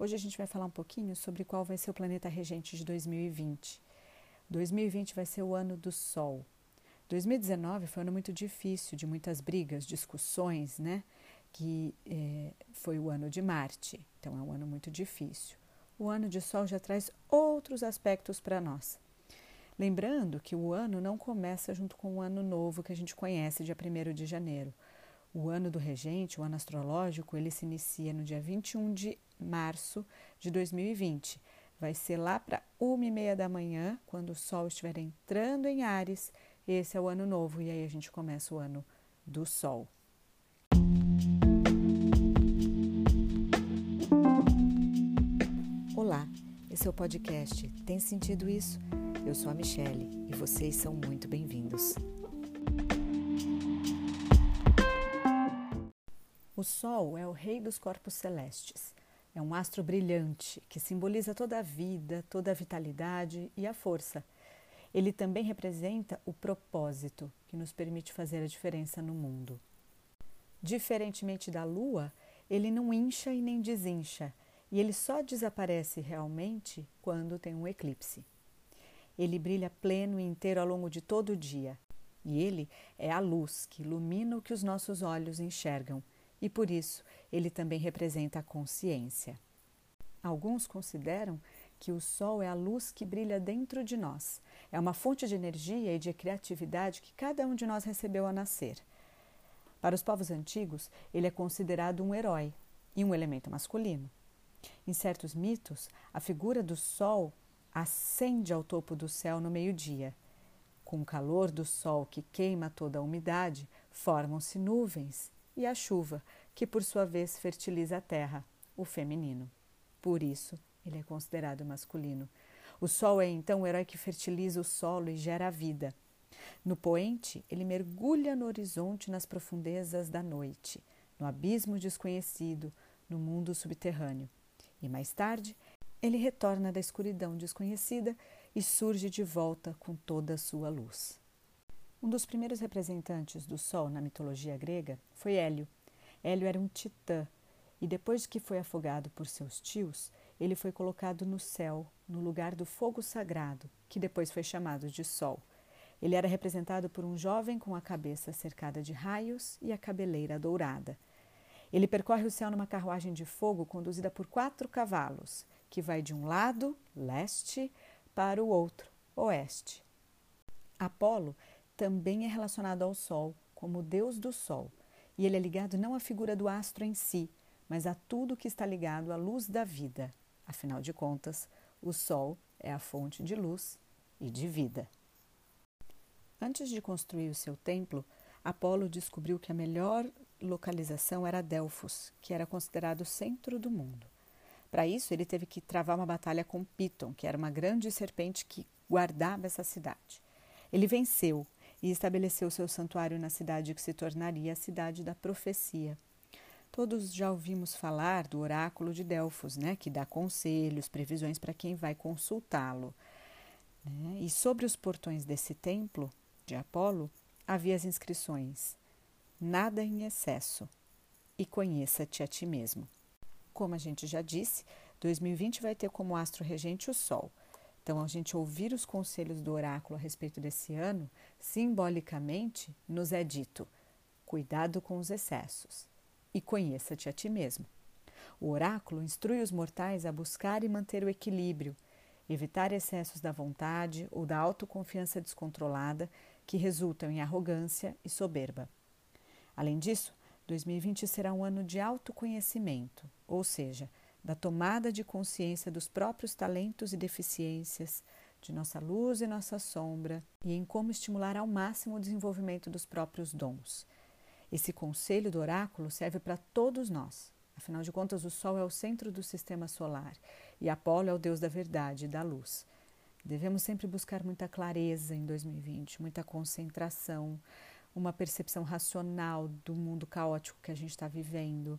Hoje a gente vai falar um pouquinho sobre qual vai ser o planeta regente de 2020. 2020 vai ser o ano do Sol. 2019 foi um ano muito difícil, de muitas brigas, discussões, né? Que é, foi o ano de Marte, então é um ano muito difícil. O ano de Sol já traz outros aspectos para nós. Lembrando que o ano não começa junto com o ano novo que a gente conhece, dia 1 de janeiro. O ano do regente, o ano astrológico, ele se inicia no dia 21 de março de 2020. Vai ser lá para uma e meia da manhã, quando o Sol estiver entrando em Ares. Esse é o ano novo e aí a gente começa o ano do Sol. Olá, esse é o podcast Tem Sentido Isso? Eu sou a Michele e vocês são muito bem-vindos. O Sol é o rei dos corpos celestes. É um astro brilhante que simboliza toda a vida, toda a vitalidade e a força. Ele também representa o propósito que nos permite fazer a diferença no mundo. Diferentemente da Lua, ele não incha e nem desincha, e ele só desaparece realmente quando tem um eclipse. Ele brilha pleno e inteiro ao longo de todo o dia, e ele é a luz que ilumina o que os nossos olhos enxergam e por isso ele também representa a consciência. Alguns consideram que o Sol é a luz que brilha dentro de nós, é uma fonte de energia e de criatividade que cada um de nós recebeu ao nascer. Para os povos antigos, ele é considerado um herói e um elemento masculino. Em certos mitos, a figura do Sol ascende ao topo do céu no meio-dia. Com o calor do Sol que queima toda a umidade, formam-se nuvens e a chuva, que por sua vez fertiliza a terra, o feminino. Por isso, ele é considerado masculino. O sol é então o herói que fertiliza o solo e gera a vida. No poente, ele mergulha no horizonte nas profundezas da noite, no abismo desconhecido, no mundo subterrâneo. E mais tarde, ele retorna da escuridão desconhecida e surge de volta com toda a sua luz. Um dos primeiros representantes do Sol na mitologia grega foi Hélio. Hélio era um titã e depois que foi afogado por seus tios, ele foi colocado no céu, no lugar do fogo sagrado, que depois foi chamado de Sol. Ele era representado por um jovem com a cabeça cercada de raios e a cabeleira dourada. Ele percorre o céu numa carruagem de fogo conduzida por quatro cavalos, que vai de um lado, leste, para o outro, oeste. Apolo também é relacionado ao Sol como Deus do Sol, e ele é ligado não à figura do astro em si, mas a tudo que está ligado à luz da vida. Afinal de contas, o Sol é a fonte de luz e de vida. Antes de construir o seu templo, Apolo descobriu que a melhor localização era Delfos, que era considerado o centro do mundo. Para isso, ele teve que travar uma batalha com Piton, que era uma grande serpente que guardava essa cidade. Ele venceu e estabeleceu seu santuário na cidade que se tornaria a cidade da profecia. Todos já ouvimos falar do oráculo de Delfos, né, que dá conselhos, previsões para quem vai consultá-lo. Né? E sobre os portões desse templo de Apolo havia as inscrições: Nada em excesso e conheça-te a ti mesmo. Como a gente já disse, 2020 vai ter como astro regente o Sol. Então, a gente ouvir os conselhos do oráculo a respeito desse ano, simbolicamente nos é dito: cuidado com os excessos e conheça-te a ti mesmo. O oráculo instrui os mortais a buscar e manter o equilíbrio, evitar excessos da vontade ou da autoconfiança descontrolada que resultam em arrogância e soberba. Além disso, 2020 será um ano de autoconhecimento, ou seja, da tomada de consciência dos próprios talentos e deficiências, de nossa luz e nossa sombra, e em como estimular ao máximo o desenvolvimento dos próprios dons. Esse conselho do oráculo serve para todos nós. Afinal de contas, o Sol é o centro do sistema solar e Apolo é o deus da verdade e da luz. Devemos sempre buscar muita clareza em 2020, muita concentração, uma percepção racional do mundo caótico que a gente está vivendo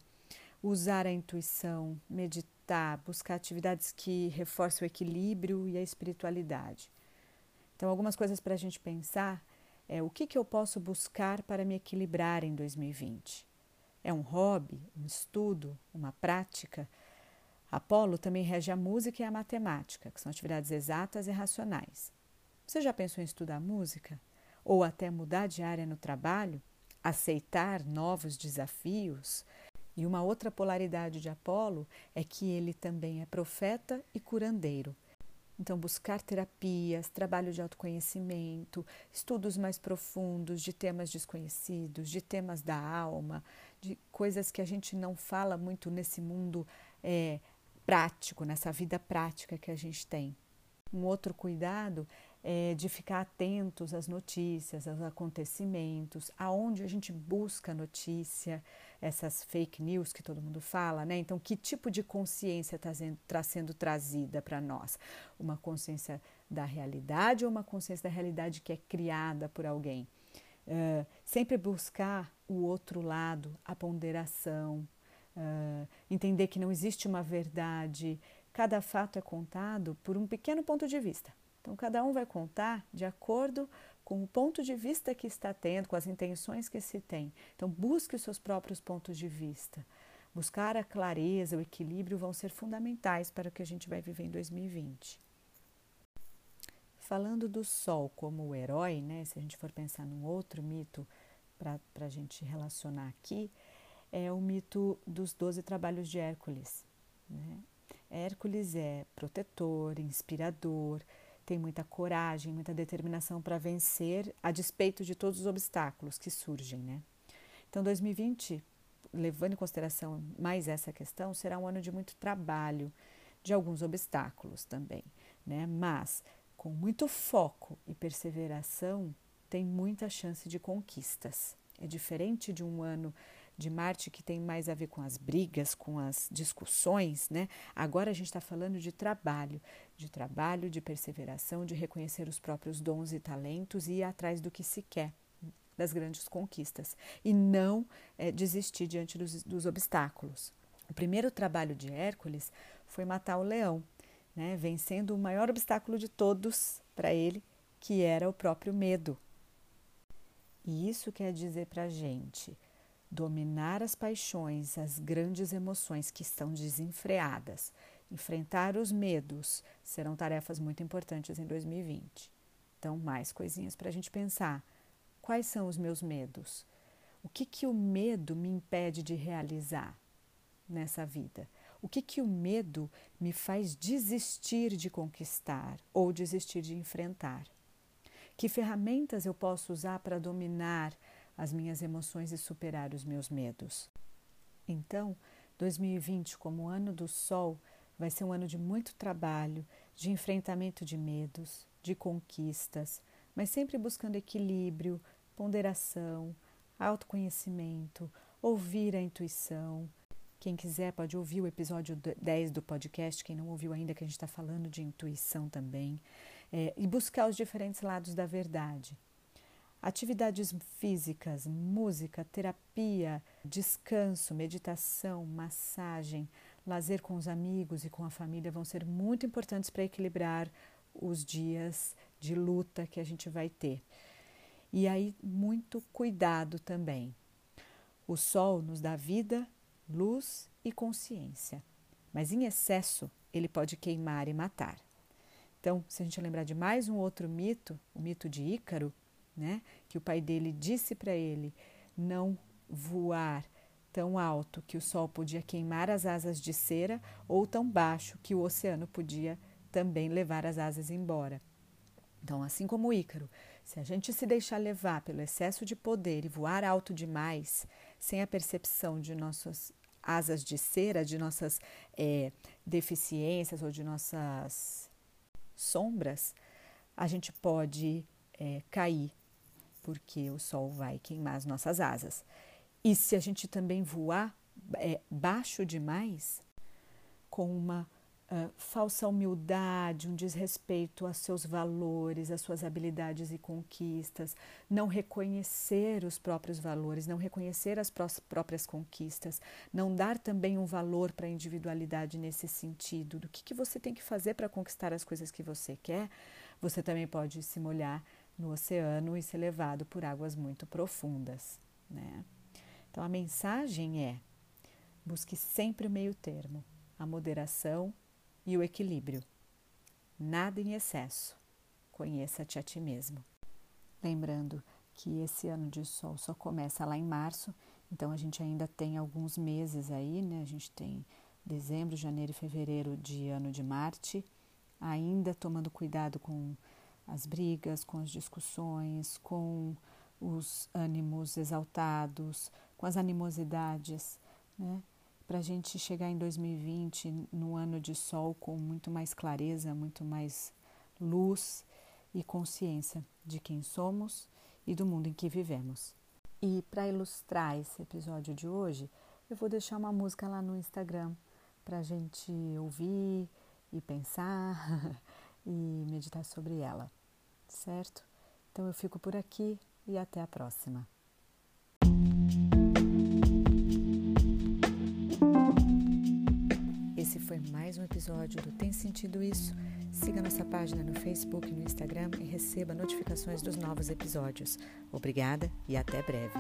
usar a intuição, meditar, buscar atividades que reforçam o equilíbrio e a espiritualidade. Então, algumas coisas para a gente pensar é o que, que eu posso buscar para me equilibrar em 2020. É um hobby, um estudo, uma prática? Apolo também rege a música e a matemática, que são atividades exatas e racionais. Você já pensou em estudar música? Ou até mudar de área no trabalho? Aceitar novos desafios? E uma outra polaridade de Apolo é que ele também é profeta e curandeiro. Então, buscar terapias, trabalho de autoconhecimento, estudos mais profundos de temas desconhecidos, de temas da alma, de coisas que a gente não fala muito nesse mundo é, prático, nessa vida prática que a gente tem. Um outro cuidado é de ficar atentos às notícias, aos acontecimentos, aonde a gente busca notícia, essas fake news que todo mundo fala, né? Então, que tipo de consciência está tá sendo trazida para nós? Uma consciência da realidade ou uma consciência da realidade que é criada por alguém? Uh, sempre buscar o outro lado, a ponderação, uh, entender que não existe uma verdade, cada fato é contado por um pequeno ponto de vista. Então, cada um vai contar de acordo com o ponto de vista que está tendo, com as intenções que se tem. Então, busque os seus próprios pontos de vista. Buscar a clareza, o equilíbrio vão ser fundamentais para o que a gente vai viver em 2020. Falando do Sol como o herói, né, se a gente for pensar num outro mito para a gente relacionar aqui, é o mito dos doze trabalhos de Hércules. Né? Hércules é protetor, inspirador, tem muita coragem, muita determinação para vencer a despeito de todos os obstáculos que surgem, né? Então, 2020, levando em consideração mais essa questão, será um ano de muito trabalho, de alguns obstáculos também, né? Mas com muito foco e perseveração, tem muita chance de conquistas. É diferente de um ano de Marte que tem mais a ver com as brigas, com as discussões, né? Agora a gente está falando de trabalho, de trabalho, de perseveração, de reconhecer os próprios dons e talentos e ir atrás do que se quer, das grandes conquistas, e não é, desistir diante dos, dos obstáculos. O primeiro trabalho de Hércules foi matar o leão, né? vencendo o maior obstáculo de todos para ele, que era o próprio medo. E isso quer dizer para a gente dominar as paixões, as grandes emoções que estão desenfreadas, enfrentar os medos serão tarefas muito importantes em 2020. Então, mais coisinhas para a gente pensar. Quais são os meus medos? O que, que o medo me impede de realizar nessa vida? O que, que o medo me faz desistir de conquistar ou desistir de enfrentar? Que ferramentas eu posso usar para dominar as minhas emoções e superar os meus medos. Então, 2020, como ano do Sol, vai ser um ano de muito trabalho, de enfrentamento de medos, de conquistas, mas sempre buscando equilíbrio, ponderação, autoconhecimento, ouvir a intuição. Quem quiser pode ouvir o episódio 10 do podcast, quem não ouviu ainda, que a gente está falando de intuição também, é, e buscar os diferentes lados da verdade. Atividades físicas, música, terapia, descanso, meditação, massagem, lazer com os amigos e com a família vão ser muito importantes para equilibrar os dias de luta que a gente vai ter. E aí, muito cuidado também. O sol nos dá vida, luz e consciência, mas em excesso ele pode queimar e matar. Então, se a gente lembrar de mais um outro mito, o mito de Ícaro, né? Que o pai dele disse para ele não voar tão alto que o sol podia queimar as asas de cera ou tão baixo que o oceano podia também levar as asas embora. Então, assim como o Ícaro, se a gente se deixar levar pelo excesso de poder e voar alto demais, sem a percepção de nossas asas de cera, de nossas é, deficiências ou de nossas sombras, a gente pode é, cair porque o sol vai queimar as nossas asas. E se a gente também voar é, baixo demais, com uma uh, falsa humildade, um desrespeito a seus valores, às suas habilidades e conquistas, não reconhecer os próprios valores, não reconhecer as próprias conquistas, não dar também um valor para a individualidade nesse sentido, do que, que você tem que fazer para conquistar as coisas que você quer, você também pode se molhar no oceano e ser levado por águas muito profundas. Né? Então a mensagem é: busque sempre o meio termo. a moderação e o equilíbrio. Nada em excesso. Conheça-te a ti mesmo. Lembrando que esse ano de sol só começa lá em março, então a gente ainda tem alguns meses aí, né? A gente tem dezembro, janeiro e fevereiro de ano de Marte, ainda tomando cuidado com as brigas, com as discussões, com os ânimos exaltados, com as animosidades, né? Para a gente chegar em 2020, no ano de sol, com muito mais clareza, muito mais luz e consciência de quem somos e do mundo em que vivemos. E para ilustrar esse episódio de hoje, eu vou deixar uma música lá no Instagram para a gente ouvir e pensar e meditar sobre ela, certo? Então eu fico por aqui e até a próxima. Esse foi mais um episódio do Tem Sentido Isso? Siga nossa página no Facebook e no Instagram e receba notificações dos novos episódios. Obrigada e até breve.